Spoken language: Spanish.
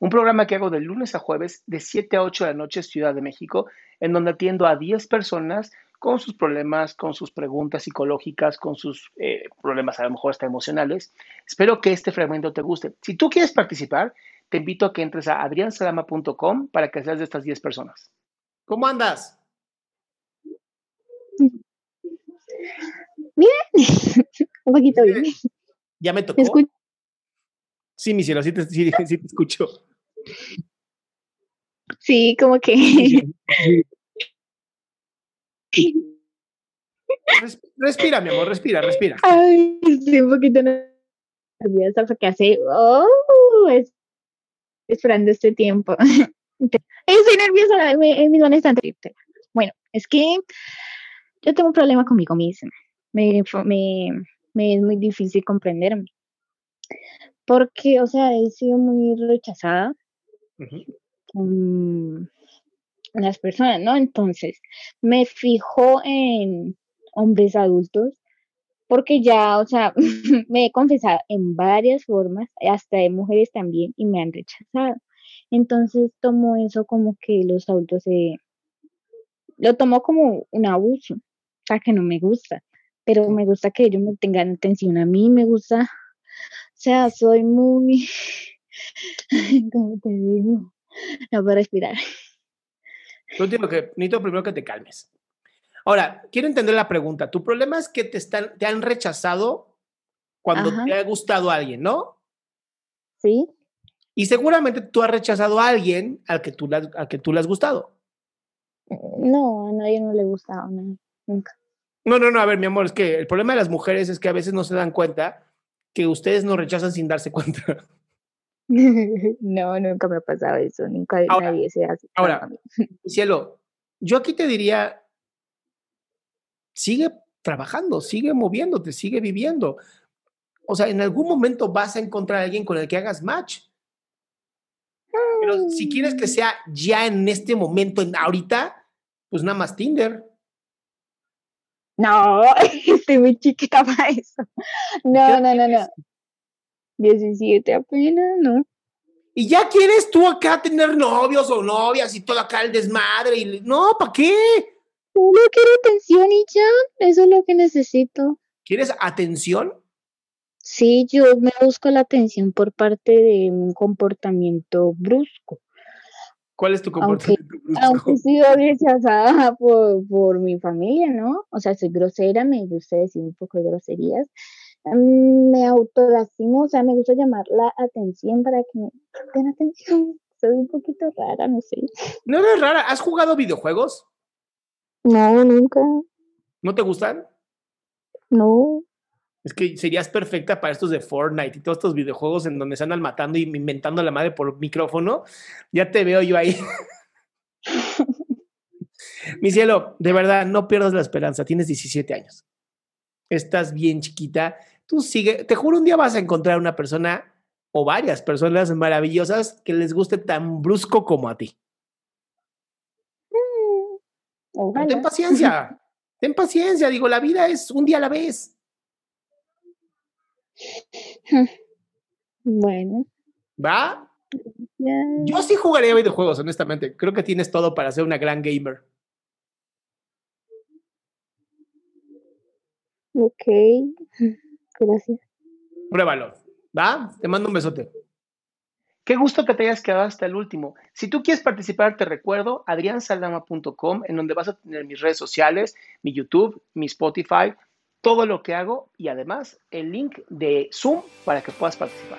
un programa que hago de lunes a jueves de 7 a 8 de la noche Ciudad de México, en donde atiendo a 10 personas con sus problemas, con sus preguntas psicológicas, con sus eh, problemas a lo mejor hasta emocionales. Espero que este fragmento te guste. Si tú quieres participar, te invito a que entres a adriansalama.com para que seas de estas 10 personas. ¿Cómo andas? Bien, un poquito bien. ¿Ya me tocó? Sí, mi cielo, sí te, sí, sí te escucho. Sí, como que. Respira, mi amor, respira, respira. Ay, estoy un poquito nerviosa porque hace. Oh, es, esperando este tiempo. Estoy nerviosa, en mi zona triste. Bueno, es que yo tengo un problema conmigo misma. Me, me, me es muy difícil comprenderme. Porque, o sea, he sido muy rechazada con las personas, ¿no? Entonces, me fijo en hombres adultos porque ya, o sea, me he confesado en varias formas, hasta de mujeres también, y me han rechazado. Entonces tomo eso como que los adultos se... Lo tomo como un abuso, o sea, que no me gusta, pero me gusta que ellos me tengan atención a mí, me gusta o sea, soy muy, ¿cómo te digo? No puedo respirar. Yo digo que necesito primero que te calmes. Ahora, quiero entender la pregunta. Tu problema es que te, están, te han rechazado cuando te ha gustado alguien, ¿no? Sí. Y seguramente tú has rechazado a alguien al que tú, le, al que tú le has gustado. No, a nadie no le ha gustado, nunca. No, no, no, a ver, mi amor, es que el problema de las mujeres es que a veces no se dan cuenta que ustedes nos rechazan sin darse cuenta. No, nunca me ha pasado eso, nunca nadie se hace. Ahora, cielo, yo aquí te diría, sigue trabajando, sigue moviéndote, sigue viviendo. O sea, en algún momento vas a encontrar a alguien con el que hagas match. Pero si quieres que mm. sea ya en este momento, en ahorita, pues nada más Tinder. No, estoy muy chiquita para eso. No, no, no, no. 17 apenas, ¿no? ¿Y ya quieres tú acá tener novios o novias y todo acá el desmadre? Y... No, ¿para qué? No quiero atención y ya, eso es lo que necesito. ¿Quieres atención? Sí, yo me busco la atención por parte de un comportamiento brusco. ¿Cuál es tu comportamiento aunque, Aunque he sido rechazada por, por mi familia, ¿no? O sea, soy grosera, me gusta decir un poco de groserías. Mm, me autolastimo, o sea, me gusta llamar la atención para que me den atención. Soy un poquito rara, no sé. No eres rara. ¿Has jugado videojuegos? No, nunca. ¿No te gustan? No. Es que serías perfecta para estos de Fortnite y todos estos videojuegos en donde se andan matando y inventando a la madre por micrófono. Ya te veo yo ahí. Mi cielo, de verdad, no pierdas la esperanza. Tienes 17 años. Estás bien chiquita. Tú sigue. Te juro, un día vas a encontrar una persona o varias personas maravillosas que les guste tan brusco como a ti. Mm, ten paciencia. Ten paciencia, digo, la vida es un día a la vez. Bueno. ¿Va? Yo sí jugaría videojuegos, honestamente. Creo que tienes todo para ser una gran gamer. Ok. Gracias. Pruébalo. ¿Va? Te mando un besote. Qué gusto que te hayas quedado hasta el último. Si tú quieres participar, te recuerdo adriansaldama.com, en donde vas a tener mis redes sociales, mi YouTube, mi Spotify, todo lo que hago y además el link de Zoom para que puedas participar.